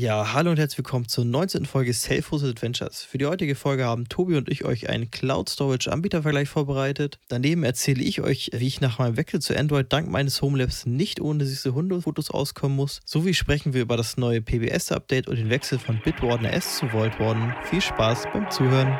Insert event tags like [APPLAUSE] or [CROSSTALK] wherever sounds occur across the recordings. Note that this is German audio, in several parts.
Ja, hallo und herzlich willkommen zur 19. Folge Self-Hosted Adventures. Für die heutige Folge haben Tobi und ich euch einen Cloud Storage Anbietervergleich vorbereitet. Daneben erzähle ich euch, wie ich nach meinem Wechsel zu Android dank meines Homelabs nicht ohne süße Hundefotos auskommen muss. Sowie sprechen wir über das neue PBS Update und den Wechsel von Bitwarden S zu Vault Warden. Viel Spaß beim Zuhören.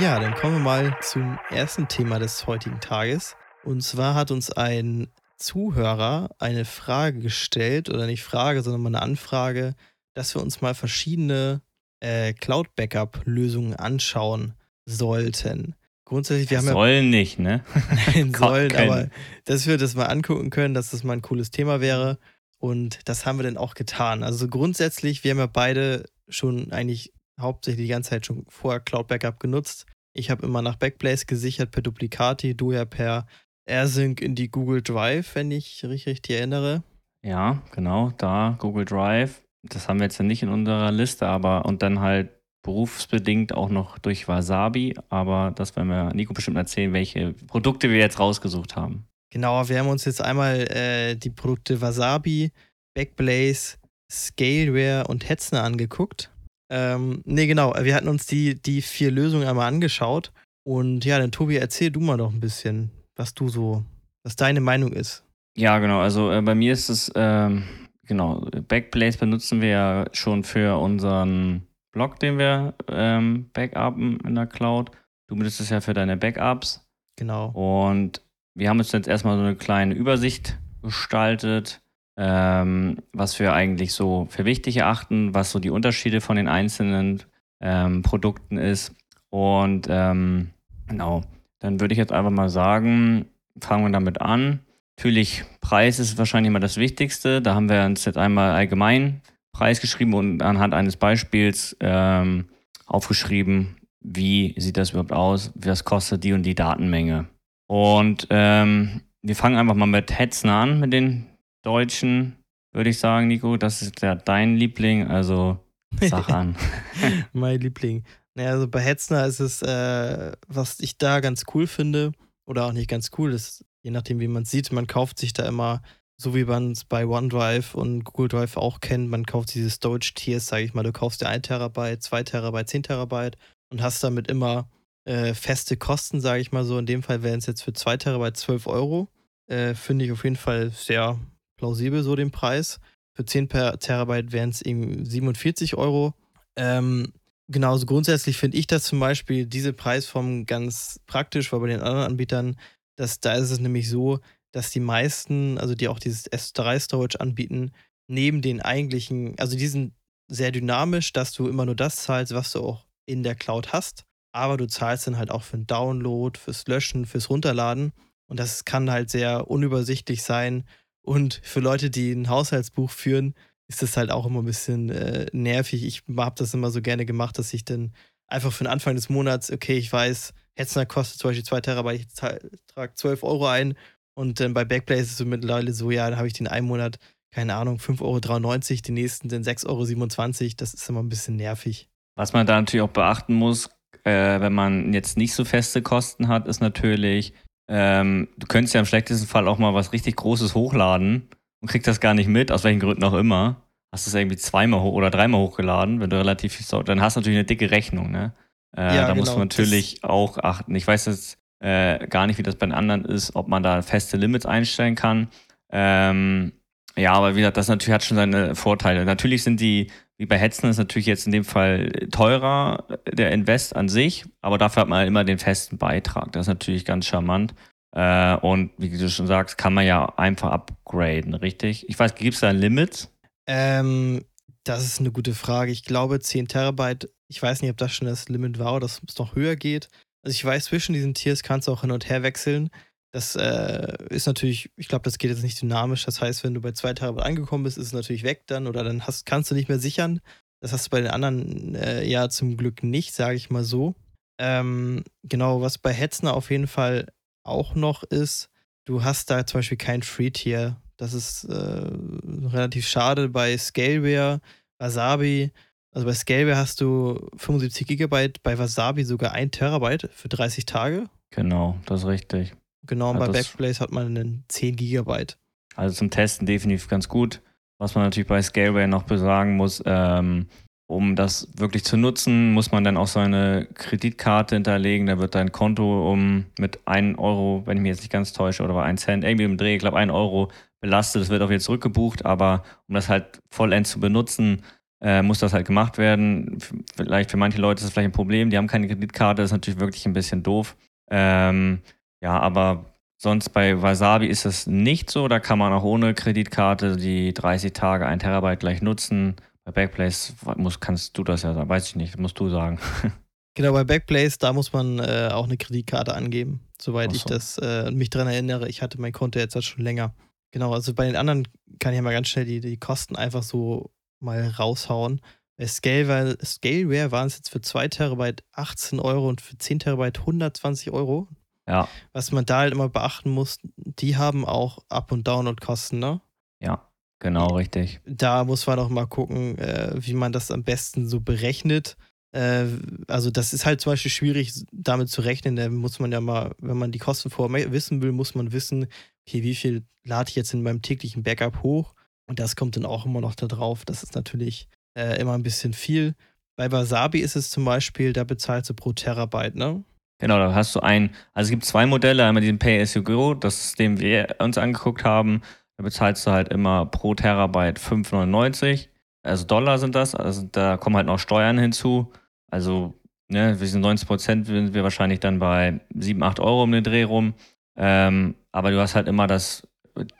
Ja, dann kommen wir mal zum ersten Thema des heutigen Tages. Und zwar hat uns ein Zuhörer eine Frage gestellt, oder nicht Frage, sondern mal eine Anfrage, dass wir uns mal verschiedene äh, Cloud-Backup-Lösungen anschauen sollten. Grundsätzlich, wir haben sollen ja, nicht, ne? [LAUGHS] Nein, [LAUGHS] sollen, können. aber dass wir das mal angucken können, dass das mal ein cooles Thema wäre. Und das haben wir dann auch getan. Also grundsätzlich, wir haben ja beide schon eigentlich hauptsächlich die ganze Zeit schon vorher Cloud Backup genutzt. Ich habe immer nach Backblaze gesichert per Duplicati, du ja per AirSync in die Google Drive, wenn ich richtig, richtig erinnere. Ja, genau, da Google Drive. Das haben wir jetzt ja nicht in unserer Liste, aber und dann halt berufsbedingt auch noch durch Wasabi, aber das werden wir Nico bestimmt erzählen, welche Produkte wir jetzt rausgesucht haben. Genau, wir haben uns jetzt einmal äh, die Produkte Wasabi, Backblaze, Scaleware und Hetzner angeguckt. Ähm, nee, genau. Wir hatten uns die, die vier Lösungen einmal angeschaut. Und ja, dann Tobi, erzähl du mal doch ein bisschen, was du so, was deine Meinung ist. Ja, genau. Also äh, bei mir ist es, ähm, genau, Backblaze benutzen wir ja schon für unseren Blog, den wir ähm, backupen in der Cloud. Du benutzt es ja für deine Backups. Genau. Und wir haben uns jetzt erstmal so eine kleine Übersicht gestaltet ähm, was wir eigentlich so für wichtig erachten, was so die Unterschiede von den einzelnen ähm, Produkten ist. Und ähm, genau, dann würde ich jetzt einfach mal sagen, fangen wir damit an. Natürlich, Preis ist wahrscheinlich immer das Wichtigste. Da haben wir uns jetzt einmal allgemein Preis geschrieben und anhand eines Beispiels ähm, aufgeschrieben, wie sieht das überhaupt aus, was kostet die und die Datenmenge. Und ähm, wir fangen einfach mal mit Hetzen an, mit den Deutschen, würde ich sagen, Nico. Das ist ja dein Liebling, also sag an. [LAUGHS] mein Liebling. Naja, also bei Hetzner ist es, äh, was ich da ganz cool finde, oder auch nicht ganz cool, ist, je nachdem, wie man sieht, man kauft sich da immer, so wie man es bei OneDrive und Google Drive auch kennt, man kauft diese Storage-Tiers, sage ich mal, du kaufst dir 1 Terabyte, 2 Terabyte, 10 Terabyte und hast damit immer äh, feste Kosten, sage ich mal so. In dem Fall wären es jetzt für 2 Terabyte 12 Euro. Äh, finde ich auf jeden Fall sehr plausibel, so den Preis. Für 10 per Terabyte wären es eben 47 Euro. Ähm, genauso grundsätzlich finde ich das zum Beispiel, diese Preisform ganz praktisch, weil bei den anderen Anbietern, dass, da ist es nämlich so, dass die meisten, also die auch dieses S3-Storage anbieten, neben den eigentlichen, also die sind sehr dynamisch, dass du immer nur das zahlst, was du auch in der Cloud hast. Aber du zahlst dann halt auch für den Download, fürs Löschen, fürs Runterladen. Und das kann halt sehr unübersichtlich sein. Und für Leute, die ein Haushaltsbuch führen, ist das halt auch immer ein bisschen äh, nervig. Ich habe das immer so gerne gemacht, dass ich dann einfach für den Anfang des Monats, okay, ich weiß, Hetzner kostet zum Beispiel 2 Terabyte, ich trage 12 Euro ein und dann bei Backblaze ist es so mittlerweile so, ja, dann habe ich den einen Monat, keine Ahnung, 5,93 Euro, den nächsten dann 6,27 Euro, das ist immer ein bisschen nervig. Was man da natürlich auch beachten muss, äh, wenn man jetzt nicht so feste Kosten hat, ist natürlich, ähm, du könntest ja im schlechtesten Fall auch mal was richtig Großes hochladen und kriegst das gar nicht mit, aus welchen Gründen auch immer. Hast es irgendwie zweimal hoch oder dreimal hochgeladen, wenn du relativ viel dann hast du natürlich eine dicke Rechnung, ne? Äh, ja, da genau, muss man natürlich auch achten. Ich weiß jetzt äh, gar nicht, wie das bei den anderen ist, ob man da feste Limits einstellen kann. Ähm, ja, aber wie gesagt, das natürlich hat schon seine Vorteile. Natürlich sind die, wie bei Hetzen, ist natürlich jetzt in dem Fall teurer, der Invest an sich, aber dafür hat man halt immer den festen Beitrag. Das ist natürlich ganz charmant. Äh, und wie du schon sagst, kann man ja einfach upgraden, richtig? Ich weiß, gibt es da ein Limit? Ähm, das ist eine gute Frage. Ich glaube 10 Terabyte, ich weiß nicht, ob das schon das Limit war oder dass es noch höher geht. Also ich weiß, zwischen diesen Tiers kannst du auch hin und her wechseln. Das äh, ist natürlich, ich glaube, das geht jetzt nicht dynamisch. Das heißt, wenn du bei 2 Terabyte angekommen bist, ist es natürlich weg dann oder dann hast, kannst du nicht mehr sichern. Das hast du bei den anderen äh, ja zum Glück nicht, sage ich mal so. Ähm, genau, was bei Hetzner auf jeden Fall auch noch ist, du hast da zum Beispiel kein Free-Tier. Das ist äh, relativ schade. Bei Scaleware, Wasabi, also bei Scaleware hast du 75 Gigabyte, bei Wasabi sogar 1 Terabyte für 30 Tage. Genau, das ist richtig. Genau, und ja, bei Backblaze hat man einen 10 Gigabyte. Also zum Testen definitiv ganz gut. Was man natürlich bei Scaleway noch besagen muss, ähm, um das wirklich zu nutzen, muss man dann auch seine Kreditkarte hinterlegen. Da wird dein Konto um mit 1 Euro, wenn ich mich jetzt nicht ganz täusche, oder bei 1 Cent, irgendwie im Dreh, ich glaube 1 Euro belastet. Das wird auch jetzt zurückgebucht, aber um das halt vollends zu benutzen, äh, muss das halt gemacht werden. Vielleicht für manche Leute ist das vielleicht ein Problem, die haben keine Kreditkarte, das ist natürlich wirklich ein bisschen doof. Ähm, ja, aber sonst bei Wasabi ist das nicht so. Da kann man auch ohne Kreditkarte die 30 Tage, 1 Terabyte gleich nutzen. Bei Backplace muss, kannst du das ja sagen, weiß ich nicht, musst du sagen. [LAUGHS] Genau, bei Backplace, da muss man äh, auch eine Kreditkarte angeben, soweit so. ich das äh, mich daran erinnere. Ich hatte mein Konto jetzt halt schon länger. Genau, also bei den anderen kann ich ja mal ganz schnell die, die Kosten einfach so mal raushauen. Bei Scaleware, Scaleware waren es jetzt für 2 Terabyte 18 Euro und für 10 Terabyte 120 Euro. Ja. Was man da halt immer beachten muss, die haben auch Up- und Download-Kosten, ne? Ja, genau, richtig. Da muss man auch mal gucken, äh, wie man das am besten so berechnet. Äh, also, das ist halt zum Beispiel schwierig, damit zu rechnen. Da muss man ja mal, wenn man die Kosten vorher wissen will, muss man wissen, okay, wie viel lade ich jetzt in meinem täglichen Backup hoch? Und das kommt dann auch immer noch da drauf. Das ist natürlich äh, immer ein bisschen viel. Bei Wasabi ist es zum Beispiel, da bezahlst du pro Terabyte, ne? Genau, da hast du ein, also es gibt zwei Modelle, einmal diesen Pay-as-you-go, das dem wir uns angeguckt haben, da bezahlst du halt immer pro Terabyte 5,99, also Dollar sind das, also da kommen halt noch Steuern hinzu, also ne, wir sind 90 Prozent, sind wir wahrscheinlich dann bei 7, 8 Euro um den Dreh rum, ähm, aber du hast halt immer das,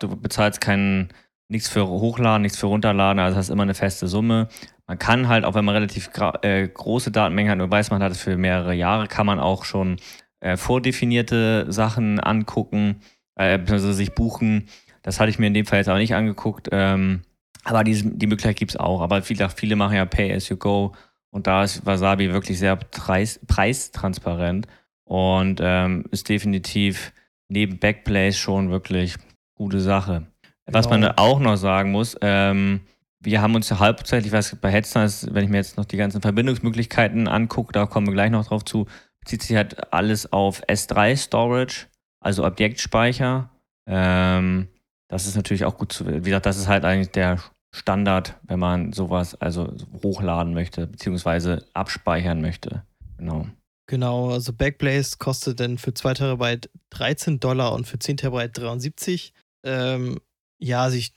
du bezahlst keinen, nichts für Hochladen, nichts für Runterladen, also hast immer eine feste Summe. Man kann halt, auch wenn man relativ äh, große Datenmengen hat, nur weiß man hat es für mehrere Jahre, kann man auch schon äh, vordefinierte Sachen angucken, äh, beziehungsweise sich buchen. Das hatte ich mir in dem Fall jetzt auch nicht angeguckt. Ähm, aber die, die Möglichkeit gibt es auch. Aber viele, viele machen ja Pay as you go. Und da ist Wasabi wirklich sehr preis, preistransparent und ähm, ist definitiv neben Backplace schon wirklich gute Sache. Genau. Was man auch noch sagen muss, ähm, wir haben uns ja hauptsächlich, was bei Hetzner wenn ich mir jetzt noch die ganzen Verbindungsmöglichkeiten angucke, da kommen wir gleich noch drauf zu, bezieht sich halt alles auf S3 Storage, also Objektspeicher. Ähm, das ist natürlich auch gut zu, wie gesagt, das ist halt eigentlich der Standard, wenn man sowas also hochladen möchte, beziehungsweise abspeichern möchte. Genau. Genau, also Backblaze kostet dann für 2 Terabyte 13 Dollar und für 10 Terabyte 73. Ähm, ja, also ich,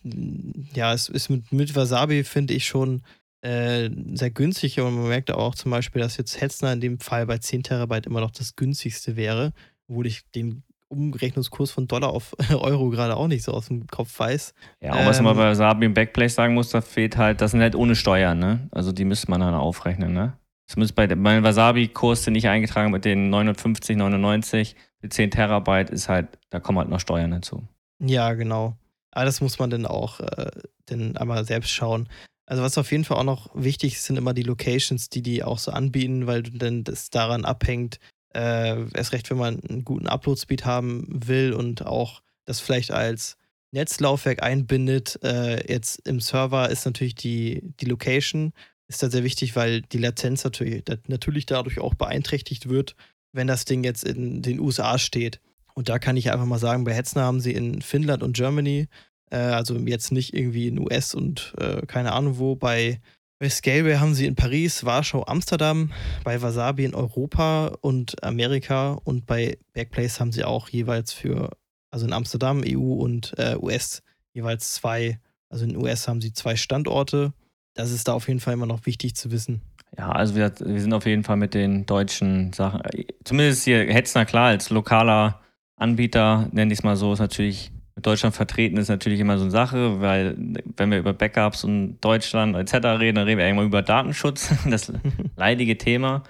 ja, es ist mit, mit Wasabi, finde ich, schon äh, sehr günstig, aber man merkt auch zum Beispiel, dass jetzt Hetzner in dem Fall bei 10 Terabyte immer noch das günstigste wäre, obwohl ich den Umrechnungskurs von Dollar auf [LAUGHS] Euro gerade auch nicht so aus dem Kopf weiß. Ja, und ähm, was man bei Wasabi im Backplace sagen muss, da fehlt halt, das sind halt ohne Steuern, ne? Also die müsste man dann aufrechnen, ne? Das muss bei meinem Wasabi-Kurs, den ich eingetragen mit den 950, 99, die 10 Terabyte ist halt, da kommen halt noch Steuern dazu. Ja, genau. Aber das muss man dann auch äh, dann einmal selbst schauen. Also was auf jeden Fall auch noch wichtig ist, sind immer die Locations, die die auch so anbieten, weil dann das daran abhängt, äh, erst recht, wenn man einen guten Upload-Speed haben will und auch das vielleicht als Netzlaufwerk einbindet. Äh, jetzt im Server ist natürlich die, die Location ist da sehr wichtig, weil die Latenz natürlich, natürlich dadurch auch beeinträchtigt wird, wenn das Ding jetzt in den USA steht. Und da kann ich einfach mal sagen, bei Hetzner haben sie in Finnland und Germany, äh, also jetzt nicht irgendwie in US und äh, keine Ahnung wo, bei, bei Scaleway haben sie in Paris, Warschau, Amsterdam, bei Wasabi in Europa und Amerika und bei Backplace haben sie auch jeweils für, also in Amsterdam, EU und äh, US jeweils zwei, also in US haben sie zwei Standorte das ist da auf jeden Fall immer noch wichtig zu wissen. Ja, also wir, wir sind auf jeden Fall mit den deutschen Sachen, zumindest hier Hetzner klar, als lokaler Anbieter, nenne ich es mal so, ist natürlich mit Deutschland vertreten, ist natürlich immer so eine Sache, weil wenn wir über Backups und Deutschland etc. reden, dann reden wir irgendwann über Datenschutz, [LAUGHS] das leidige Thema.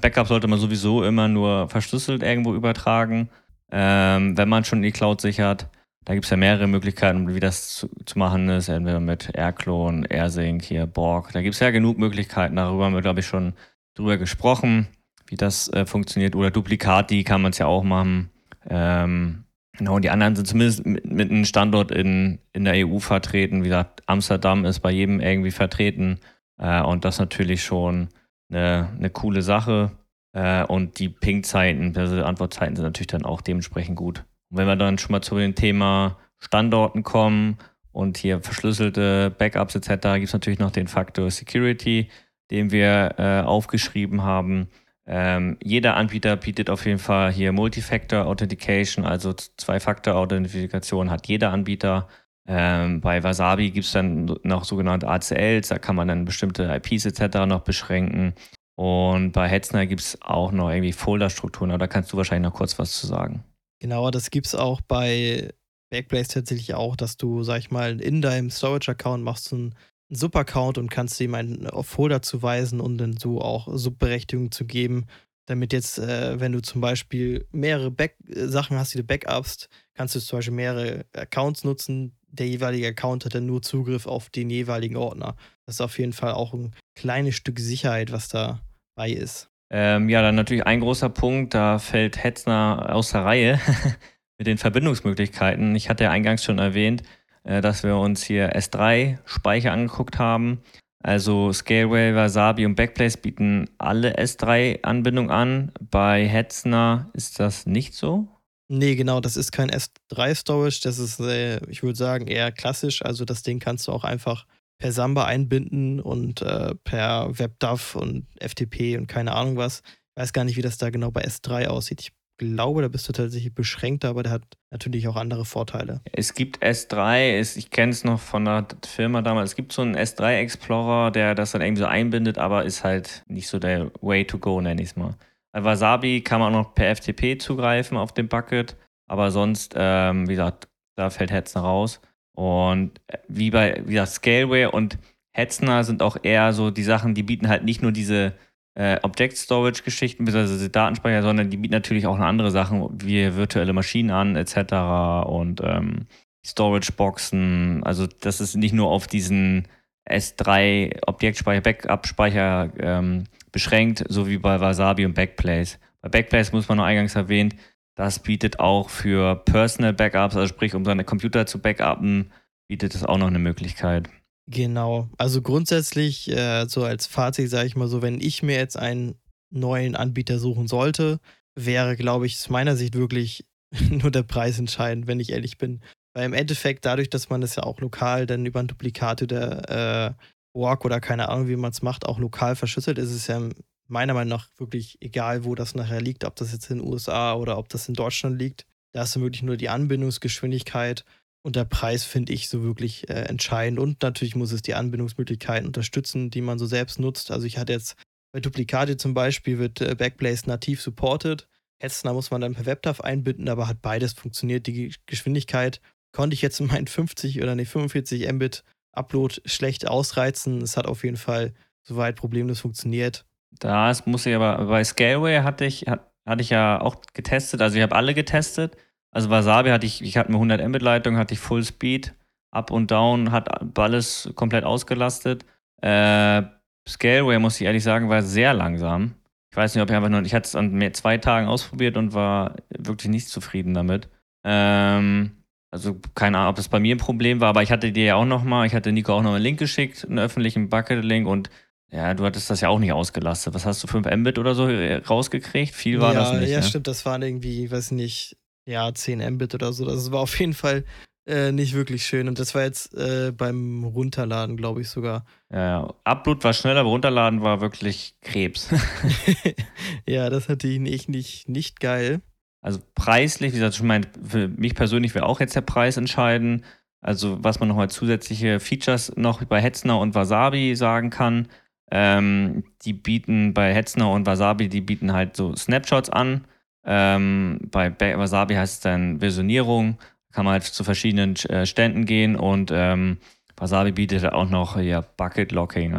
Backup sollte man sowieso immer nur verschlüsselt irgendwo übertragen, ähm, wenn man schon die Cloud sichert. Da gibt es ja mehrere Möglichkeiten, wie das zu, zu machen ist, entweder mit Airclone, AirSync, hier Borg. Da gibt es ja genug Möglichkeiten. Darüber haben wir, glaube ich, schon drüber gesprochen, wie das äh, funktioniert. Oder Duplikat, die kann man es ja auch machen. Ähm, genau, und die anderen sind zumindest mit, mit einem Standort in, in der EU vertreten. Wie gesagt, Amsterdam ist bei jedem irgendwie vertreten. Äh, und das natürlich schon eine, eine coole Sache. Äh, und die Ping-Zeiten, also Antwortzeiten sind natürlich dann auch dementsprechend gut. Und wenn wir dann schon mal zu dem Thema Standorten kommen und hier verschlüsselte Backups etc., gibt es natürlich noch den Faktor Security, den wir äh, aufgeschrieben haben. Ähm, jeder Anbieter bietet auf jeden Fall hier Multifactor Authentication, also Zwei-Faktor-Authentifikation hat jeder Anbieter. Ähm, bei Wasabi gibt es dann noch sogenannte ACLs, da kann man dann bestimmte IPs etc. noch beschränken. Und bei Hetzner gibt es auch noch irgendwie Folderstrukturen, aber da kannst du wahrscheinlich noch kurz was zu sagen. Genau, das gibt es auch bei Backblaze tatsächlich auch, dass du, sag ich mal, in deinem Storage-Account machst einen, einen Sub-Account und kannst ihm einen auf Folder zuweisen und dann so auch Subberechtigungen zu geben, damit jetzt, äh, wenn du zum Beispiel mehrere Back Sachen hast, die du backupst, kannst du zum Beispiel mehrere Accounts nutzen. Der jeweilige Account hat dann nur Zugriff auf den jeweiligen Ordner. Das ist auf jeden Fall auch ein kleines Stück Sicherheit, was dabei ist. Ähm, ja, dann natürlich ein großer Punkt, da fällt Hetzner aus der Reihe [LAUGHS] mit den Verbindungsmöglichkeiten. Ich hatte ja eingangs schon erwähnt, äh, dass wir uns hier S3-Speicher angeguckt haben. Also Scaleway, Wasabi und Backblaze bieten alle S3-Anbindung an. Bei Hetzner ist das nicht so. Nee, genau, das ist kein S3-Storage, das ist, äh, ich würde sagen, eher klassisch. Also das Ding kannst du auch einfach per Samba einbinden und äh, per WebDAV und FTP und keine Ahnung was. Ich weiß gar nicht, wie das da genau bei S3 aussieht. Ich glaube, da bist du tatsächlich beschränkter, aber der hat natürlich auch andere Vorteile. Es gibt S3, ich kenne es noch von der Firma damals, es gibt so einen S3 Explorer, der das dann irgendwie so einbindet, aber ist halt nicht so der Way to go, nenne ich es mal. Bei Wasabi kann man auch noch per FTP zugreifen auf dem Bucket, aber sonst, ähm, wie gesagt, da fällt Hetzner raus. Und äh, wie bei, wie gesagt, Scaleware und Hetzner sind auch eher so die Sachen, die bieten halt nicht nur diese äh, Object Storage Geschichten bzw. Datenspeicher, sondern die bieten natürlich auch noch andere Sachen wie virtuelle Maschinen an etc. und ähm, Storage Boxen. Also das ist nicht nur auf diesen S3 Objektspeicher, Backup-Speicher ähm, beschränkt, so wie bei Wasabi und Backblaze. Bei Backblaze muss man noch eingangs erwähnen, das bietet auch für Personal Backups, also sprich, um seine Computer zu backuppen, bietet es auch noch eine Möglichkeit. Genau. Also grundsätzlich, äh, so als Fazit sage ich mal so, wenn ich mir jetzt einen neuen Anbieter suchen sollte, wäre, glaube ich, aus meiner Sicht wirklich [LAUGHS] nur der Preis entscheidend, wenn ich ehrlich bin. Weil im Endeffekt, dadurch, dass man das ja auch lokal dann über ein Duplikat oder äh, Walk oder keine Ahnung, wie man es macht, auch lokal verschlüsselt, ist es ja meiner Meinung nach wirklich egal, wo das nachher liegt, ob das jetzt in den USA oder ob das in Deutschland liegt. Da ist wirklich nur die Anbindungsgeschwindigkeit und der Preis finde ich so wirklich äh, entscheidend. Und natürlich muss es die Anbindungsmöglichkeiten unterstützen, die man so selbst nutzt. Also ich hatte jetzt bei Duplicate zum Beispiel wird äh, Backblaze nativ supported. Hetzner muss man dann per WebDAV einbinden, aber hat beides funktioniert. Die Geschwindigkeit konnte ich jetzt in meinen 50 oder nee, 45 Mbit Upload schlecht ausreizen. Es hat auf jeden Fall soweit problemlos funktioniert. Das muss ich aber, bei Scaleway hatte ich, hatte ich ja auch getestet, also ich habe alle getestet also Wasabi hatte ich, ich hatte eine 100 Mbit Leitung, hatte ich Full Speed, Up und Down, hat alles komplett ausgelastet. Äh, Scaleway, muss ich ehrlich sagen, war sehr langsam. Ich weiß nicht, ob ich einfach nur, ich hatte es an mehr, zwei Tagen ausprobiert und war wirklich nicht zufrieden damit. Ähm, also keine Ahnung, ob das bei mir ein Problem war, aber ich hatte dir ja auch nochmal, ich hatte Nico auch noch einen Link geschickt, einen öffentlichen Bucket-Link und ja, du hattest das ja auch nicht ausgelastet. Was hast du, 5 Mbit oder so rausgekriegt? Viel war ja, das nicht. Ja, ne? stimmt, das waren irgendwie, weiß nicht, ja, 10 Mbit oder so. Das war auf jeden Fall äh, nicht wirklich schön. Und das war jetzt äh, beim Runterladen, glaube ich sogar. Ja. Upload war schneller, aber Runterladen war wirklich Krebs. [LAUGHS] [LAUGHS] ja, das hatte ich nicht, nicht, nicht geil. Also preislich, wie gesagt, ich meine, für mich persönlich wäre auch jetzt der Preis entscheiden. Also was man nochmal zusätzliche Features noch bei Hetzner und Wasabi sagen kann. Ähm, die bieten bei Hetzner und Wasabi, die bieten halt so Snapshots an ähm, bei Wasabi heißt es dann Versionierung. Kann man halt zu verschiedenen äh, Ständen gehen und ähm, Wasabi bietet auch noch ja, Bucket Locking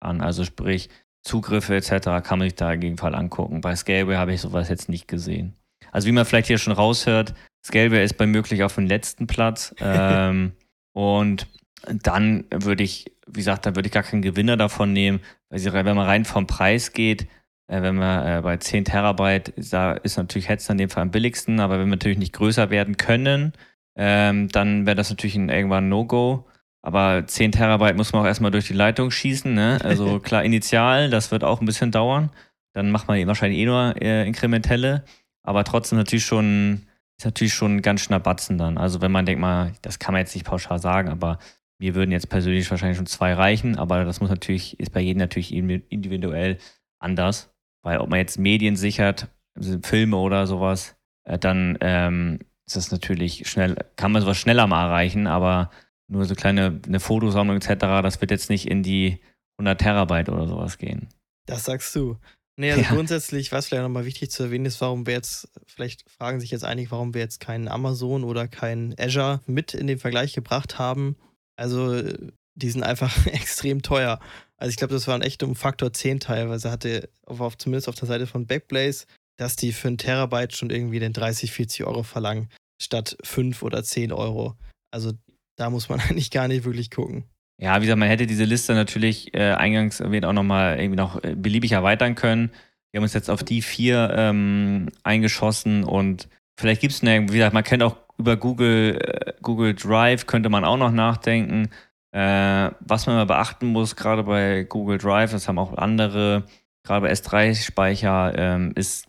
an. Also sprich, Zugriffe etc. kann man sich da in Fall angucken. Bei Scaleware habe ich sowas jetzt nicht gesehen. Also wie man vielleicht hier schon raushört, Scaleware ist bei möglich auf dem letzten Platz. [LAUGHS] ähm, und dann würde ich, wie gesagt, da würde ich gar keinen Gewinner davon nehmen, weil wenn man rein vom Preis geht, wenn wir äh, bei 10 Terabyte, da ist natürlich Hetzner in dem Fall am billigsten, aber wenn wir natürlich nicht größer werden können, ähm, dann wäre das natürlich ein, irgendwann ein No-Go. Aber 10 Terabyte muss man auch erstmal durch die Leitung schießen. Ne? Also [LAUGHS] klar, initial, das wird auch ein bisschen dauern. dann macht man wahrscheinlich eh nur äh, inkrementelle, aber trotzdem natürlich schon, ist natürlich schon ein ganz schöner Batzen dann. Also wenn man denkt mal, das kann man jetzt nicht pauschal sagen, aber mir würden jetzt persönlich wahrscheinlich schon zwei reichen, aber das muss natürlich, ist bei jedem natürlich individuell anders. Weil ob man jetzt Medien sichert, also Filme oder sowas, äh, dann ähm, ist das natürlich schnell, kann man sowas schneller mal erreichen, aber nur so kleine eine Fotosammlung etc., das wird jetzt nicht in die 100 Terabyte oder sowas gehen. Das sagst du. Nee, also ja. grundsätzlich, was vielleicht nochmal wichtig zu erwähnen ist, warum wir jetzt, vielleicht fragen sich jetzt einige, warum wir jetzt keinen Amazon oder keinen Azure mit in den Vergleich gebracht haben. Also, die sind einfach [LAUGHS] extrem teuer. Also, ich glaube, das waren echt um Faktor 10 teilweise, hatte auf, auf, zumindest auf der Seite von Backblaze, dass die für einen Terabyte schon irgendwie den 30, 40 Euro verlangen, statt 5 oder 10 Euro. Also, da muss man [LAUGHS] eigentlich gar nicht wirklich gucken. Ja, wie gesagt, man hätte diese Liste natürlich äh, eingangs erwähnt auch nochmal irgendwie noch äh, beliebig erweitern können. Wir haben uns jetzt auf die vier ähm, eingeschossen und vielleicht gibt es wie gesagt, man kennt auch über Google, äh, Google Drive, könnte man auch noch nachdenken. Äh, was man mal beachten muss, gerade bei Google Drive, das haben auch andere, gerade bei S3-Speicher, ähm, ist,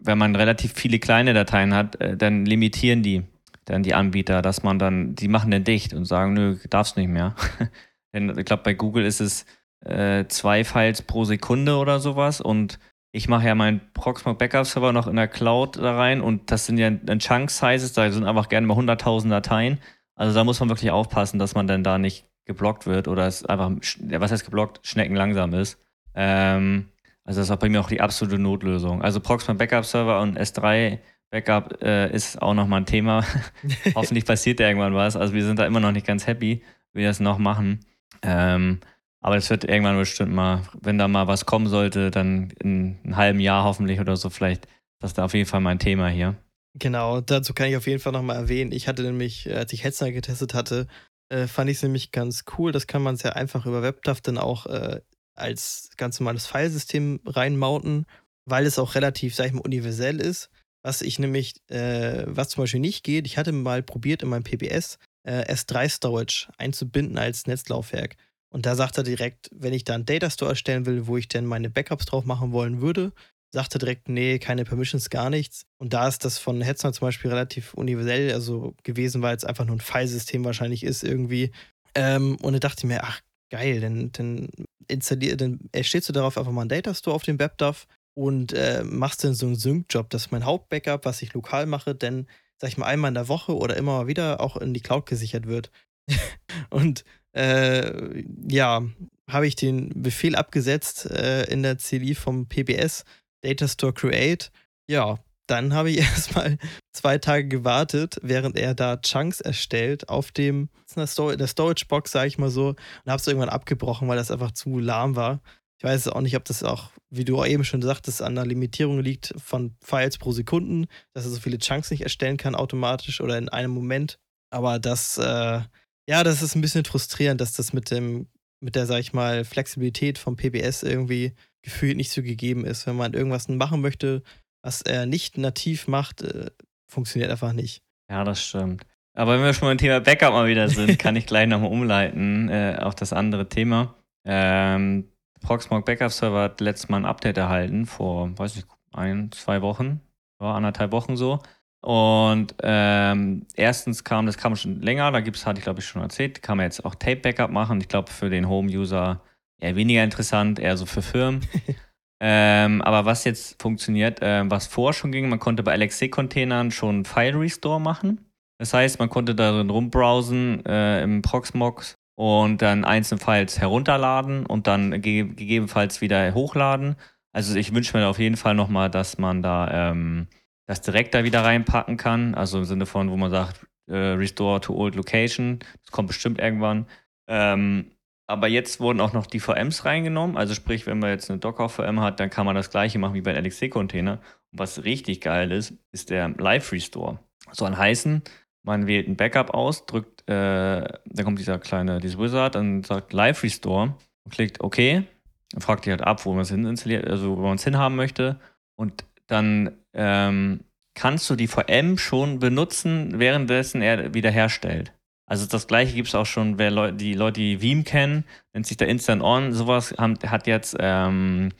wenn man relativ viele kleine Dateien hat, äh, dann limitieren die dann die Anbieter, dass man dann, die machen den dicht und sagen, nö, darfst nicht mehr. [LAUGHS] Denn ich glaube, bei Google ist es äh, zwei Files pro Sekunde oder sowas und ich mache ja meinen Proxmox Backup Server noch in der Cloud da rein und das sind ja Chunk Sizes, da sind einfach gerne mal 100.000 Dateien. Also da muss man wirklich aufpassen, dass man dann da nicht geblockt wird oder es einfach, was heißt geblockt, Schnecken langsam ist. Ähm, also das ist auch bei mir auch die absolute Notlösung. Also Proxmox Backup Server und S3 Backup äh, ist auch nochmal ein Thema. [LAUGHS] Hoffentlich passiert da irgendwann was. Also wir sind da immer noch nicht ganz happy, wie wir das noch machen. Ähm, aber es wird irgendwann bestimmt mal, wenn da mal was kommen sollte, dann in einem halben Jahr hoffentlich oder so vielleicht, das ist da auf jeden Fall mein Thema hier. Genau, dazu kann ich auf jeden Fall nochmal erwähnen. Ich hatte nämlich, als ich Hetzner getestet hatte, äh, fand ich es nämlich ganz cool. Das kann man sehr einfach über WebDAV dann auch äh, als ganz normales Filesystem reinmounten, weil es auch relativ, sag ich mal, universell ist. Was ich nämlich, äh, was zum Beispiel nicht geht, ich hatte mal probiert in meinem PBS äh, S3 Storage einzubinden als Netzlaufwerk. Und da sagt er direkt, wenn ich da einen Data Store erstellen will, wo ich denn meine Backups drauf machen wollen würde, sagt er direkt, nee, keine Permissions, gar nichts. Und da ist das von Hetzner zum Beispiel relativ universell also gewesen, weil es einfach nur ein Filesystem wahrscheinlich ist irgendwie. Ähm, und da dachte ich mir, ach geil, dann, dann installiert, dann erstellst du darauf einfach mal einen Data Store auf dem WebDAV und äh, machst dann so einen Sync-Job. Das ist mein Hauptbackup, was ich lokal mache, denn, sag ich mal, einmal in der Woche oder immer mal wieder auch in die Cloud gesichert wird. [LAUGHS] und äh, ja, habe ich den Befehl abgesetzt äh, in der CLI vom PBS, Data Store Create. Ja, dann habe ich [LAUGHS] erstmal zwei Tage gewartet, während er da Chunks erstellt auf dem in der Storage Box, sage ich mal so, und habe es irgendwann abgebrochen, weil das einfach zu lahm war. Ich weiß auch nicht, ob das auch, wie du eben schon sagtest, an der Limitierung liegt von Files pro Sekunden, dass er so viele Chunks nicht erstellen kann automatisch oder in einem Moment. Aber das, äh, ja, das ist ein bisschen frustrierend, dass das mit dem, mit der, sag ich mal, Flexibilität vom PBS irgendwie gefühlt nicht so gegeben ist. Wenn man irgendwas machen möchte, was er nicht nativ macht, äh, funktioniert einfach nicht. Ja, das stimmt. Aber wenn wir schon beim Thema Backup mal wieder sind, kann ich gleich nochmal umleiten äh, auf das andere Thema. Ähm, Proxmox Backup Server hat letztes Mal ein Update erhalten, vor, weiß ich, ein, zwei Wochen, ja, anderthalb Wochen so. Und ähm, erstens kam, das kam schon länger, da gibt es, hatte ich glaube ich schon erzählt, kann man jetzt auch Tape-Backup machen. Ich glaube für den Home-User eher weniger interessant, eher so für Firmen. [LAUGHS] ähm, aber was jetzt funktioniert, äh, was vorher schon ging, man konnte bei LXC-Containern schon File-Restore machen. Das heißt, man konnte darin rumbrowsen äh, im Proxmox und dann einzelne Files herunterladen und dann ge gegebenenfalls wieder hochladen. Also ich wünsche mir auf jeden Fall nochmal, dass man da ähm, das direkt da wieder reinpacken kann. Also im Sinne von, wo man sagt, äh, Restore to Old Location. Das kommt bestimmt irgendwann. Ähm, aber jetzt wurden auch noch die VMs reingenommen. Also sprich, wenn man jetzt eine Docker-VM hat, dann kann man das gleiche machen wie bei LXC-Container. Und was richtig geil ist, ist der Live Restore. Soll heißen, man wählt ein Backup aus, drückt äh, da kommt dieser kleine, dieses Wizard und sagt Live Restore und klickt OK. Dann fragt ihr halt ab, wo man es hin installiert, also wo man es hinhaben möchte. Und dann ähm, kannst du die VM schon benutzen, währenddessen er wiederherstellt. Also das gleiche gibt es auch schon, wer Leute, die Leute, die Veeam kennen, nennt sich da Instant On. Sowas haben, hat jetzt ähm,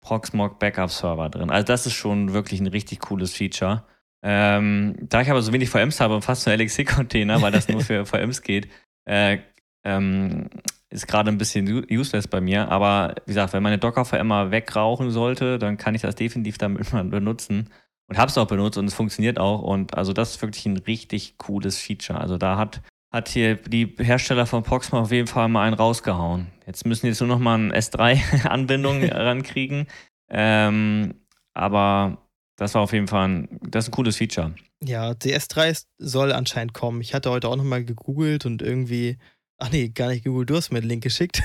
Proxmox Backup Server drin. Also das ist schon wirklich ein richtig cooles Feature. Ähm, da ich aber so wenig VMs habe und fast nur LXC-Container, weil das nur für [LAUGHS] VMs geht, äh, ähm, ist gerade ein bisschen useless bei mir. Aber wie gesagt, wenn meine Docker-VM mal wegrauchen sollte, dann kann ich das definitiv damit [LAUGHS] mal benutzen. Und habe es auch benutzt und es funktioniert auch. Und also das ist wirklich ein richtig cooles Feature. Also da hat, hat hier die Hersteller von Proxma auf jeden Fall mal einen rausgehauen. Jetzt müssen die jetzt nur noch mal eine S3-Anbindung [LAUGHS] rankriegen. Ähm, aber das war auf jeden Fall ein, das ist ein cooles Feature. Ja, die S3 soll anscheinend kommen. Ich hatte heute auch nochmal gegoogelt und irgendwie, ach nee, gar nicht gegoogelt, du hast mir einen Link geschickt,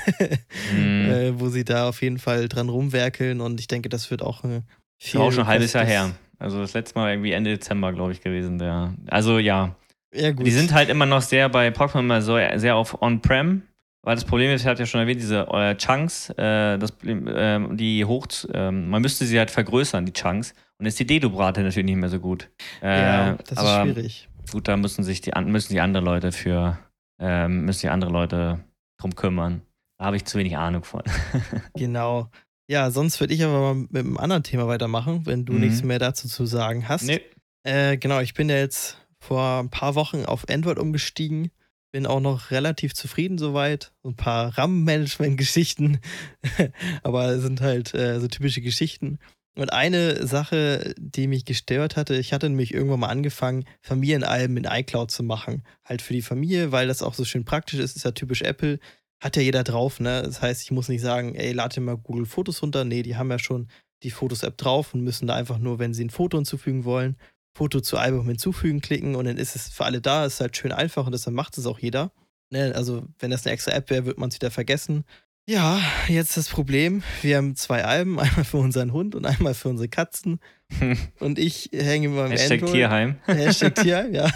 mm. [LAUGHS] äh, wo sie da auf jeden Fall dran rumwerkeln und ich denke, das wird auch ein viel. Auch schon ein halbes Jahr her. Also das letzte Mal irgendwie Ende Dezember, glaube ich, gewesen. Der. Also ja. Ja, gut. Die sind halt immer noch sehr bei Pokémon immer so sehr auf On-Prem weil das Problem ist, ich hatte ja schon erwähnt, diese äh, Chunks, äh, das, äh, die hoch, ähm, man müsste sie halt vergrößern, die Chunks. Und ist die Dedubrate natürlich nicht mehr so gut. Äh, ja, das ist schwierig. Gut, da müssen sich die, müssen die andere Leute für, ähm, müssen die andere Leute drum kümmern. Da habe ich zu wenig Ahnung von. [LAUGHS] genau. Ja, sonst würde ich aber mal mit einem anderen Thema weitermachen, wenn du mhm. nichts mehr dazu zu sagen hast. Nee. Äh, genau, ich bin ja jetzt vor ein paar Wochen auf Android umgestiegen bin auch noch relativ zufrieden soweit. Ein paar RAM-Management-Geschichten, [LAUGHS] aber sind halt äh, so typische Geschichten. Und eine Sache, die mich gestört hatte, ich hatte nämlich irgendwann mal angefangen, Familienalben in iCloud zu machen. Halt für die Familie, weil das auch so schön praktisch ist, ist ja typisch Apple. Hat ja jeder drauf, ne? Das heißt, ich muss nicht sagen, ey, lade mal Google Fotos runter. Nee, die haben ja schon die Fotos-App drauf und müssen da einfach nur, wenn sie ein Foto hinzufügen wollen, Foto zu Album hinzufügen klicken und dann ist es für alle da. Ist halt schön einfach und deshalb macht es auch jeder. Ne? Also, wenn das eine extra App wäre, würde man es wieder vergessen. Ja, jetzt das Problem. Wir haben zwei Alben, [LAUGHS] einmal für unseren Hund und einmal für unsere Katzen. [LAUGHS] Und ich hänge mit meinem Hashtag Android. Tierheim. [LAUGHS] Hashtag Tierheim, ja.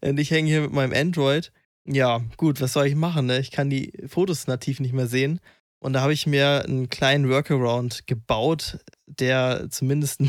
Und ich hänge hier mit meinem Android. Ja, gut, was soll ich machen? Ne? Ich kann die Fotos nativ nicht mehr sehen. Und da habe ich mir einen kleinen Workaround gebaut, der zumindest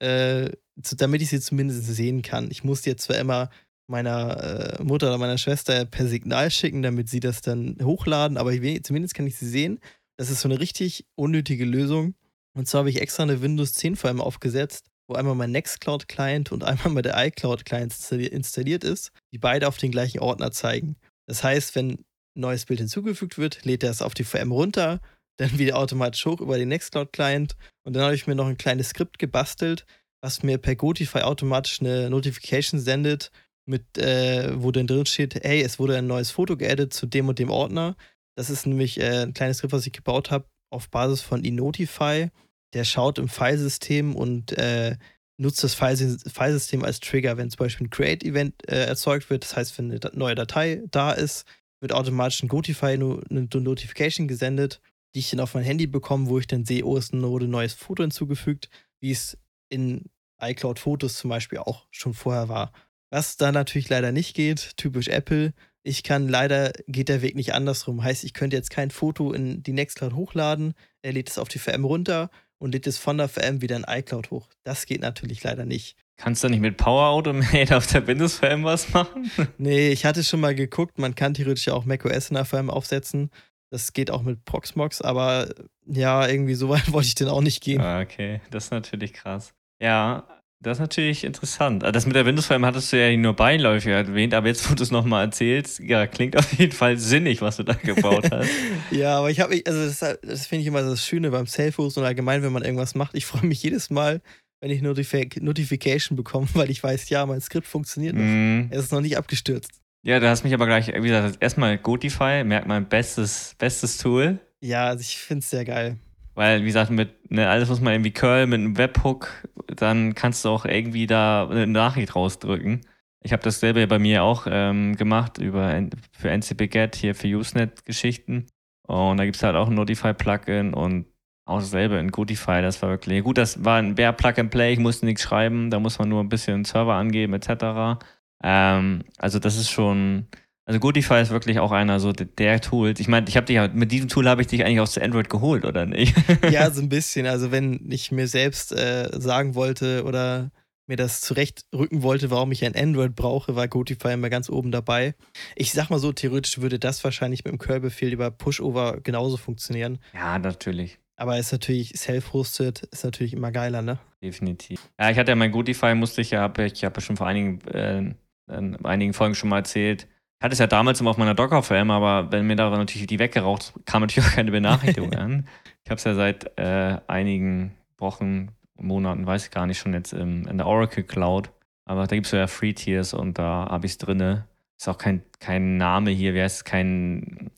äh, damit ich sie zumindest sehen kann. Ich muss jetzt zwar immer meiner äh, Mutter oder meiner Schwester per Signal schicken, damit sie das dann hochladen, aber ich, zumindest kann ich sie sehen. Das ist so eine richtig unnötige Lösung. Und zwar habe ich extra eine Windows 10 vor allem aufgesetzt, wo einmal mein Nextcloud-Client und einmal mal der iCloud-Client installiert ist, die beide auf den gleichen Ordner zeigen. Das heißt, wenn ein neues Bild hinzugefügt wird, lädt er es auf die VM runter, dann wieder automatisch hoch über den Nextcloud-Client. Und dann habe ich mir noch ein kleines Skript gebastelt, was mir per Gotify automatisch eine Notification sendet, mit, äh, wo dann drin steht, hey, es wurde ein neues Foto geaddet zu dem und dem Ordner. Das ist nämlich äh, ein kleines Skript, was ich gebaut habe auf Basis von eNotify. Der schaut im Filesystem und äh, nutzt das Filesystem als Trigger, wenn zum Beispiel ein Create-Event äh, erzeugt wird. Das heißt, wenn eine neue Datei da ist, wird automatisch ein Gotify eine Notification gesendet, die ich dann auf mein Handy bekomme, wo ich dann sehe, oh, es wurde ein neues Foto hinzugefügt, wie es in iCloud Fotos zum Beispiel auch schon vorher war. Was da natürlich leider nicht geht, typisch Apple. Ich kann leider, geht der Weg nicht andersrum. Heißt, ich könnte jetzt kein Foto in die Nextcloud hochladen, er lädt es auf die VM runter und lädt es von der VM wieder in iCloud hoch. Das geht natürlich leider nicht. Kannst du nicht mit Power Automate auf der Windows VM was machen? nee, ich hatte schon mal geguckt, man kann theoretisch auch macOS in der VM aufsetzen. Das geht auch mit Proxmox, aber ja, irgendwie so weit [LAUGHS] wollte ich denn auch nicht gehen. Ah, okay, das ist natürlich krass. Ja, das ist natürlich interessant. Ah, das mit der Windows-VM hattest du ja nur beiläufig erwähnt, aber jetzt, wo du es nochmal erzählst, ja, klingt auf jeden Fall sinnig, was du da gebaut hast. [LAUGHS] ja, aber ich habe, also das, das finde ich immer das Schöne beim Self-Host und allgemein, wenn man irgendwas macht. Ich freue mich jedes Mal, wenn ich Notific Notification bekomme, [LAUGHS] weil ich weiß, ja, mein Skript funktioniert noch. Mm. Es ist noch nicht abgestürzt. Ja, da hast mich aber gleich, wie gesagt, erstmal Gotify, merkt mein bestes, bestes Tool. Ja, also ich finde es sehr geil. Weil, wie gesagt, mit ne, alles muss man irgendwie curl mit einem Webhook, dann kannst du auch irgendwie da eine Nachricht rausdrücken. Ich habe dasselbe bei mir auch ähm, gemacht über für NCP-Get, hier für Usenet-Geschichten. Und da gibt es halt auch ein Notify-Plugin und auch dasselbe in Gotify. Das war wirklich gut. Das war ein Bare Plug and Play. Ich musste nichts schreiben. Da muss man nur ein bisschen Server angeben etc. Ähm, also das ist schon also Goodify ist wirklich auch einer so der Tools. Ich meine, ich habe dich mit diesem Tool habe ich dich eigentlich aus Android geholt, oder nicht? [LAUGHS] ja, so ein bisschen. Also wenn ich mir selbst äh, sagen wollte oder mir das zurechtrücken wollte, warum ich ein Android brauche, war Gotify immer ganz oben dabei. Ich sag mal so, theoretisch würde das wahrscheinlich mit dem Curl-Befehl über Pushover genauso funktionieren. Ja, natürlich. Aber ist natürlich, self-hosted ist natürlich immer geiler, ne? Definitiv. Ja, ich hatte ja mein Goodify, musste ich ja, hab, ich habe ja schon vor einigen, äh, in einigen Folgen schon mal erzählt. Ich hatte es ja damals immer auf meiner Docker-VM, aber wenn mir da natürlich die weggeraucht, [LAUGHS] kam natürlich auch keine Benachrichtigung [LAUGHS] an. Ich habe es ja seit äh, einigen Wochen, Monaten, weiß ich gar nicht, schon jetzt im, in der Oracle Cloud. Aber da gibt es ja Free Tiers und da habe ich es drinne. Ist auch kein, kein Name hier, wie heißt es, kein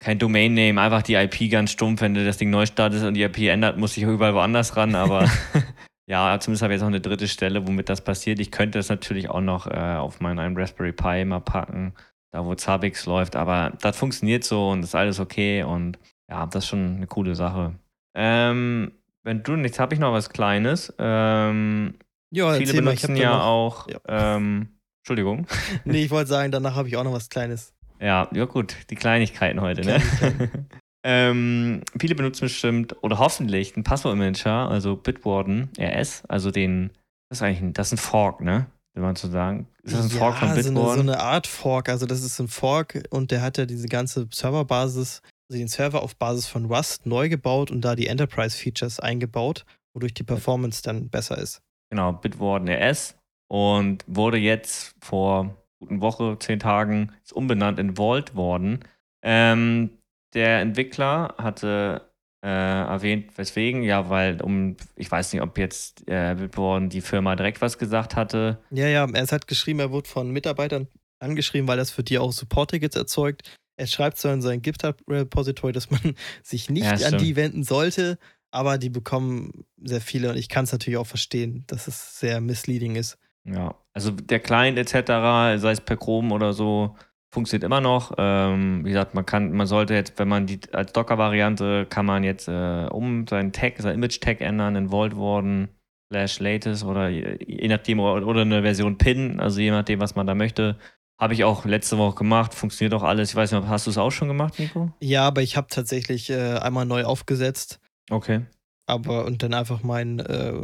kein Domain-Name, einfach die IP ganz stumpf. Wenn du das Ding neu startest und die IP ändert, muss ich überall woanders ran. Aber [LAUGHS] ja, zumindest habe ich jetzt noch eine dritte Stelle, womit das passiert. Ich könnte das natürlich auch noch äh, auf meinen Raspberry Pi mal packen, da wo Zabbix läuft. Aber das funktioniert so und ist alles okay. Und ja, das ist schon eine coole Sache. Ähm, wenn du, jetzt habe ich noch was Kleines. Ähm, ja, viele benutzen mal, ja noch, auch. Ja. Ähm, Entschuldigung. nee, ich wollte sagen, danach habe ich auch noch was Kleines. Ja, ja gut, die Kleinigkeiten heute, ne? [LAUGHS] ähm, viele benutzen bestimmt oder hoffentlich einen Passwortmanager, also Bitwarden RS, also den, das ist eigentlich ein, das ist ein Fork, ne? Wenn man so sagen. Ist das ein ja, Fork von Bitwarden? So eine, so eine Art Fork, also das ist ein Fork und der hat ja diese ganze Serverbasis, also den Server auf Basis von Rust neu gebaut und da die Enterprise-Features eingebaut, wodurch die Performance dann besser ist. Genau, Bitwarden RS und wurde jetzt vor guten Woche, zehn Tagen, ist umbenannt in Vault worden. Ähm, der Entwickler hatte äh, erwähnt, weswegen, ja, weil um, ich weiß nicht, ob jetzt äh, Bitborn die Firma direkt was gesagt hatte. Ja, ja, er hat geschrieben, er wurde von Mitarbeitern angeschrieben, weil das für die auch Support-Tickets erzeugt. Er schreibt zwar in sein GitHub-Repository, dass man [LAUGHS] sich nicht ja, an die wenden sollte, aber die bekommen sehr viele und ich kann es natürlich auch verstehen, dass es sehr misleading ist. Ja, also der Client etc., sei es per Chrome oder so, funktioniert immer noch. Ähm, wie gesagt, man kann, man sollte jetzt, wenn man die als Docker-Variante kann man jetzt äh, um seinen Tag, sein Image-Tag ändern in Vault Warden slash latest oder je nachdem oder, eine Version PIN, also je nachdem, was man da möchte. Habe ich auch letzte Woche gemacht, funktioniert auch alles. Ich weiß nicht, hast du es auch schon gemacht, Nico? Ja, aber ich habe tatsächlich äh, einmal neu aufgesetzt. Okay. Aber und dann einfach mein, äh,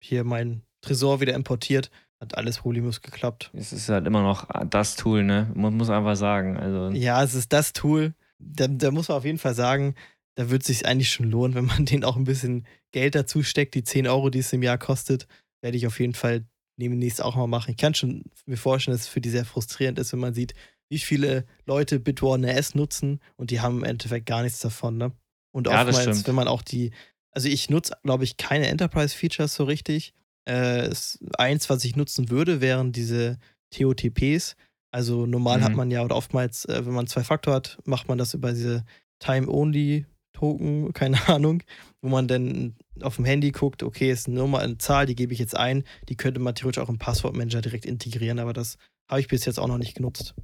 hier mein Tresor wieder importiert. Hat alles problemlos geklappt. Es ist halt immer noch das Tool, ne? Man muss einfach sagen. Also ja, es ist das Tool. Da, da muss man auf jeden Fall sagen, da wird es sich eigentlich schon lohnen, [LAUGHS] wenn man den auch ein bisschen Geld dazu steckt. Die 10 Euro, die es im Jahr kostet, werde ich auf jeden Fall demnächst auch mal machen. Ich kann schon mir vorstellen, dass es für die sehr frustrierend ist, wenn man sieht, wie viele Leute Bitwarden S nutzen und die haben im Endeffekt gar nichts davon, ne? Und ja, oftmals, wenn man auch die, also ich nutze, glaube ich, keine Enterprise-Features so richtig. Äh, eins, was ich nutzen würde, wären diese TOTPs. Also normal mhm. hat man ja oder oftmals, äh, wenn man zwei Faktor hat, macht man das über diese Time-Only-Token, [LAUGHS] keine Ahnung, wo man dann auf dem Handy guckt, okay, ist eine Nummer, eine Zahl, die gebe ich jetzt ein, die könnte man theoretisch auch im Passwortmanager direkt integrieren, aber das habe ich bis jetzt auch noch nicht genutzt.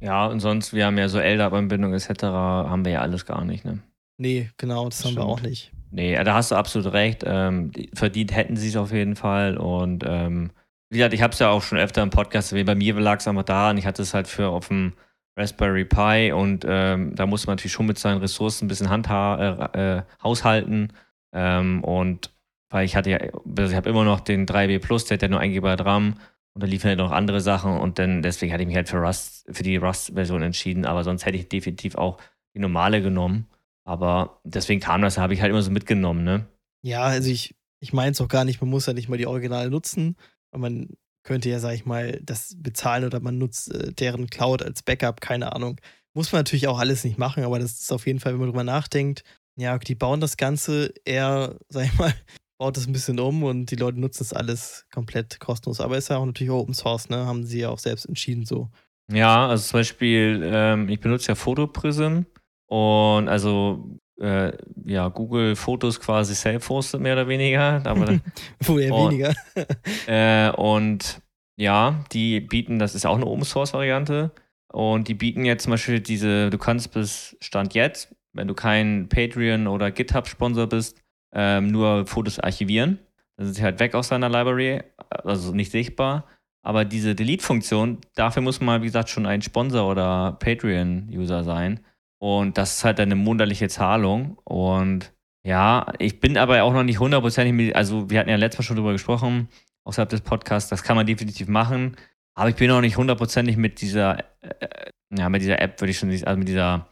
Ja, und sonst, wir haben ja so LDAP-Anbindung etc., haben wir ja alles gar nicht, ne? Nee, genau, das, das haben stimmt. wir auch nicht. Nee, da hast du absolut recht. Ähm, verdient hätten sie es auf jeden Fall. Und ähm, wie gesagt, ich habe es ja auch schon öfter im Podcast erwähnt. Bei mir lag es einfach da und ich hatte es halt für auf dem Raspberry Pi und ähm, da muss man natürlich schon mit seinen Ressourcen ein bisschen handha äh, äh, haushalten. Ähm, und weil ich hatte ja, also ich habe immer noch den 3W Plus, der hat ja nur 1 GB RAM und da liefen halt noch andere Sachen und dann deswegen hatte ich mich halt für Rust, für die Rust-Version entschieden, aber sonst hätte ich definitiv auch die normale genommen. Aber deswegen kam das, habe ich halt immer so mitgenommen, ne? Ja, also ich, ich meine es auch gar nicht, man muss ja nicht mal die Originale nutzen. Man könnte ja, sag ich mal, das bezahlen oder man nutzt äh, deren Cloud als Backup, keine Ahnung. Muss man natürlich auch alles nicht machen, aber das ist auf jeden Fall, wenn man drüber nachdenkt, ja, die bauen das Ganze eher, [LAUGHS] sag ich mal, baut das ein bisschen um und die Leute nutzen das alles komplett kostenlos. Aber ist ja auch natürlich Open Source, ne? Haben sie ja auch selbst entschieden so. Ja, also zum Beispiel, ähm, ich benutze ja Photoprism und also äh, ja, Google Fotos quasi self-hosted, mehr oder weniger. Aber, [LAUGHS] Woher weniger. äh, und ja, die bieten, das ist auch eine Open Source Variante. Und die bieten jetzt zum Beispiel diese, du kannst bis Stand jetzt, wenn du kein Patreon oder GitHub-Sponsor bist, ähm, nur Fotos archivieren. Dann sind sie halt weg aus deiner Library, also nicht sichtbar. Aber diese Delete-Funktion, dafür muss man, wie gesagt, schon ein Sponsor oder Patreon-User sein. Und das ist halt eine monatliche Zahlung. Und ja, ich bin aber auch noch nicht hundertprozentig mit, also wir hatten ja letztes Mal schon drüber gesprochen, außerhalb des Podcasts, das kann man definitiv machen. Aber ich bin noch nicht hundertprozentig mit dieser, äh, ja, mit dieser App, würde ich schon also mit dieser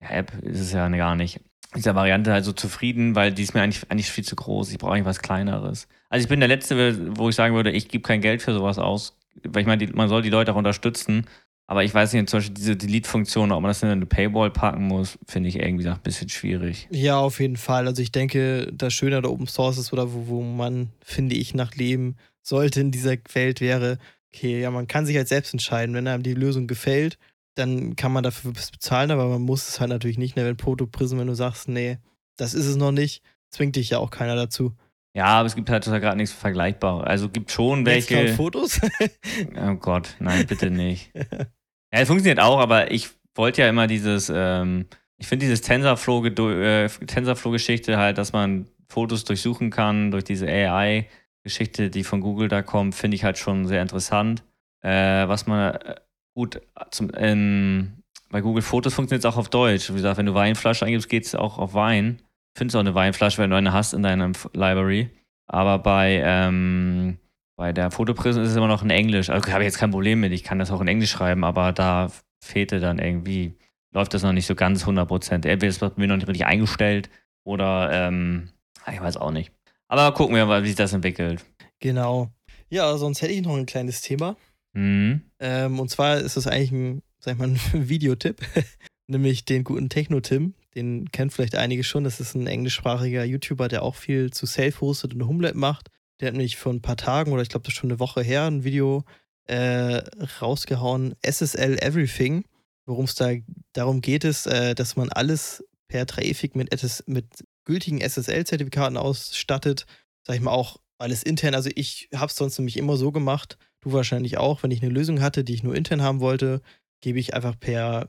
ja, App ist es ja gar nicht. dieser Variante halt so zufrieden, weil die ist mir eigentlich, eigentlich viel zu groß. Ich brauche eigentlich was Kleineres. Also ich bin der Letzte, wo ich sagen würde, ich gebe kein Geld für sowas aus. Weil ich meine, man soll die Leute auch unterstützen. Aber ich weiß nicht, zum Beispiel diese Delete-Funktion, ob man das in eine Paywall packen muss, finde ich irgendwie ein bisschen schwierig. Ja, auf jeden Fall. Also ich denke, das Schöne der Open Source ist oder wo, wo man, finde ich, nach leben sollte in dieser Welt wäre, okay, ja, man kann sich halt selbst entscheiden, wenn einem die Lösung gefällt, dann kann man dafür bezahlen, aber man muss es halt natürlich nicht, ne? wenn Protoprism, wenn du sagst, nee, das ist es noch nicht, zwingt dich ja auch keiner dazu. Ja, aber es gibt halt gerade nichts Vergleichbares. Also gibt schon welche. Jetzt Fotos? [LAUGHS] oh Gott, nein, bitte nicht. [LAUGHS] ja, es funktioniert auch, aber ich wollte ja immer dieses, ähm, ich finde dieses TensorFlow-Geschichte äh, TensorFlow halt, dass man Fotos durchsuchen kann durch diese AI-Geschichte, die von Google da kommt, finde ich halt schon sehr interessant. Äh, was man äh, gut zum, in, bei Google Fotos funktioniert es auch auf Deutsch. Wie gesagt, wenn du Weinflasche eingibst, geht es auch auf Wein findest auch eine Weinflasche, wenn du eine hast in deinem Library. Aber bei, ähm, bei der Fotoprism ist es immer noch in Englisch. Also habe ich jetzt kein Problem mit. Ich kann das auch in Englisch schreiben, aber da fehlte dann irgendwie, läuft das noch nicht so ganz 100%. Entweder ist das mir noch nicht richtig eingestellt oder ähm, ich weiß auch nicht. Aber gucken wir mal, wie sich das entwickelt. Genau. Ja, sonst hätte ich noch ein kleines Thema. Mhm. Ähm, und zwar ist das eigentlich ein, sag ich mal, ein [LAUGHS] Videotipp, [LAUGHS] nämlich den guten Techno-Tim. Den kennt vielleicht einige schon. Das ist ein englischsprachiger YouTuber, der auch viel zu Self-Hosted und Homelab macht. Der hat nämlich vor ein paar Tagen oder ich glaube, das ist schon eine Woche her ein Video äh, rausgehauen. SSL Everything. Worum es da darum geht, ist, äh, dass man alles per Traffic mit, mit gültigen SSL-Zertifikaten ausstattet. Sag ich mal auch alles intern. Also ich habe es sonst nämlich immer so gemacht, du wahrscheinlich auch, wenn ich eine Lösung hatte, die ich nur intern haben wollte, gebe ich einfach per,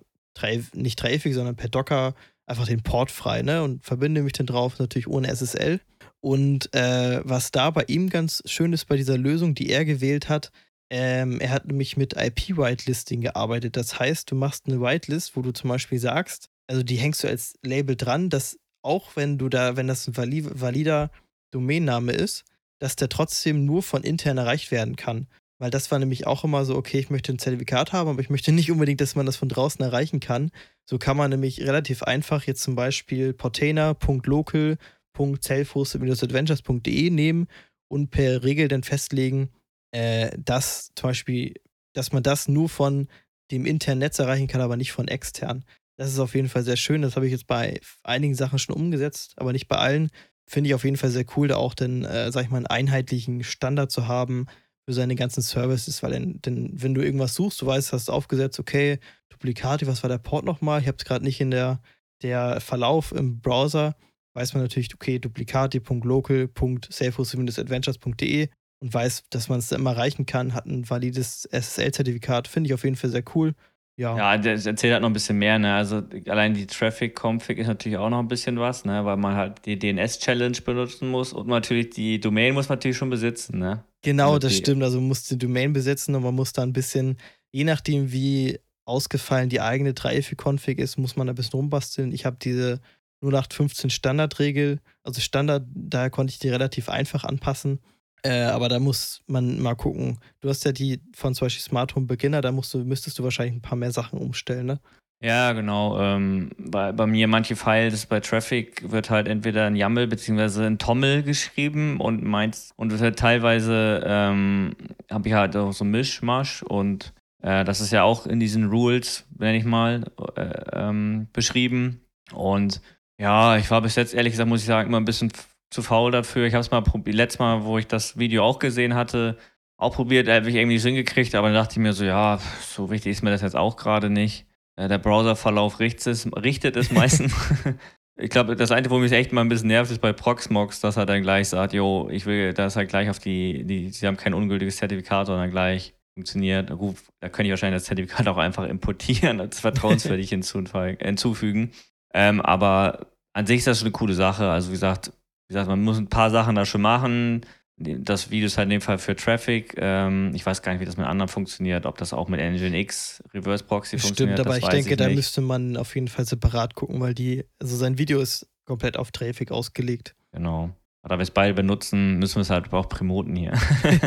nicht Traffic, sondern per Docker einfach den Port frei, ne? Und verbinde mich dann drauf, natürlich ohne SSL. Und äh, was da bei ihm ganz schön ist bei dieser Lösung, die er gewählt hat, ähm, er hat nämlich mit IP-Whitelisting gearbeitet. Das heißt, du machst eine Whitelist, wo du zum Beispiel sagst, also die hängst du als Label dran, dass auch wenn du da, wenn das ein valider Domainname ist, dass der trotzdem nur von intern erreicht werden kann. Weil das war nämlich auch immer so, okay, ich möchte ein Zertifikat haben, aber ich möchte nicht unbedingt, dass man das von draußen erreichen kann. So kann man nämlich relativ einfach jetzt zum Beispiel portainer.local.selfhosted-adventures.de nehmen und per Regel dann festlegen, äh, dass zum Beispiel, dass man das nur von dem internen Netz erreichen kann, aber nicht von extern. Das ist auf jeden Fall sehr schön. Das habe ich jetzt bei einigen Sachen schon umgesetzt, aber nicht bei allen. Finde ich auf jeden Fall sehr cool, da auch dann, äh, sag ich mal, einen einheitlichen Standard zu haben, für seine ganzen Services, weil denn, denn wenn du irgendwas suchst, du weißt, hast aufgesetzt, okay, Duplikate, was war der Port nochmal? Ich habe es gerade nicht in der, der Verlauf im Browser, weiß man natürlich, okay, duplikati.local.safehosting-adventures.de und weiß, dass man es immer erreichen kann, hat ein valides SSL-Zertifikat, finde ich auf jeden Fall sehr cool. Ja. ja, das erzählt halt noch ein bisschen mehr, ne? Also allein die Traffic-Config ist natürlich auch noch ein bisschen was, ne? Weil man halt die DNS-Challenge benutzen muss und natürlich die Domain muss man natürlich schon besitzen, ne? Genau, also das stimmt. Also man muss die Domain besitzen und man muss da ein bisschen, je nachdem, wie ausgefallen die eigene 3FI-Config ist, muss man ein bisschen rumbasteln. Ich habe diese 0815 Standardregel, also Standard, daher konnte ich die relativ einfach anpassen. Äh, aber da muss man mal gucken. Du hast ja die von zum Beispiel Smart Home Beginner, da musst du, müsstest du wahrscheinlich ein paar mehr Sachen umstellen, ne? Ja, genau. Ähm, bei, bei mir manche Files bei Traffic wird halt entweder ein YAML bzw. ein TOML geschrieben und meins und halt teilweise ähm, habe ich halt auch so ein Mischmasch und äh, das ist ja auch in diesen Rules, nenne ich mal, äh, ähm, beschrieben. Und ja, ich war bis jetzt ehrlich gesagt, muss ich sagen, immer ein bisschen zu faul dafür. Ich habe es mal probiert, letztes Mal, wo ich das Video auch gesehen hatte, auch probiert, habe ich irgendwie Sinn gekriegt, aber dann dachte ich mir so, ja, so wichtig ist mir das jetzt auch gerade nicht. Äh, der Browserverlauf richtet es, richtet es meistens. [LAUGHS] ich glaube, das eine, wo mich echt mal ein bisschen nervt, ist bei Proxmox, dass er dann gleich sagt, jo, ich will, dass halt gleich auf die, die, sie haben kein ungültiges Zertifikat, sondern gleich funktioniert. Gut, da könnte ich wahrscheinlich das Zertifikat auch einfach importieren, [LAUGHS] als vertrauenswürdig hinzufügen. Ähm, aber an sich ist das schon eine coole Sache. Also wie gesagt, wie gesagt, man muss ein paar Sachen da schon machen. Das Video ist halt in dem Fall für Traffic. Ähm, ich weiß gar nicht, wie das mit anderen funktioniert, ob das auch mit Nginx Reverse Proxy Stimmt, funktioniert. Stimmt, aber ich denke, ich da müsste man auf jeden Fall separat gucken, weil die, also sein Video ist komplett auf Traffic ausgelegt. Genau. Da wir es beide benutzen, müssen wir es halt auch promoten hier.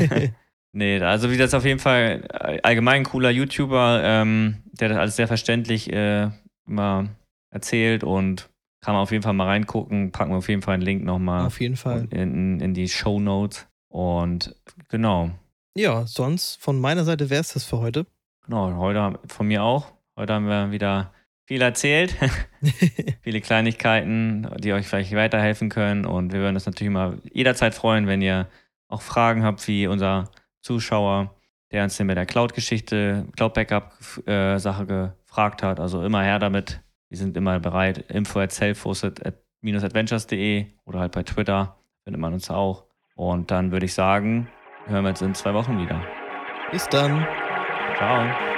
[LAUGHS] nee, also wie das auf jeden Fall allgemein cooler YouTuber, ähm, der das alles sehr verständlich äh, immer erzählt und Kann man auf jeden Fall mal reingucken. Packen wir auf jeden Fall einen Link nochmal. Auf jeden Fall. In, in die Show Notes. Und genau. Ja, sonst von meiner Seite wäre es das für heute. Genau, heute von mir auch. Heute haben wir wieder viel erzählt. [LAUGHS] [LAUGHS] Viele Kleinigkeiten, die euch vielleicht weiterhelfen können. Und wir würden uns natürlich mal jederzeit freuen, wenn ihr auch Fragen habt, wie unser Zuschauer, der uns mit der Cloud-Geschichte, Cloud-Backup-Sache äh, gefragt hat. Also immer her damit. Wir sind immer bereit. Info at self-adventures.de oder halt bei Twitter findet man uns auch. Und dann würde ich sagen, hören wir uns in zwei Wochen wieder. Bis dann. Ciao.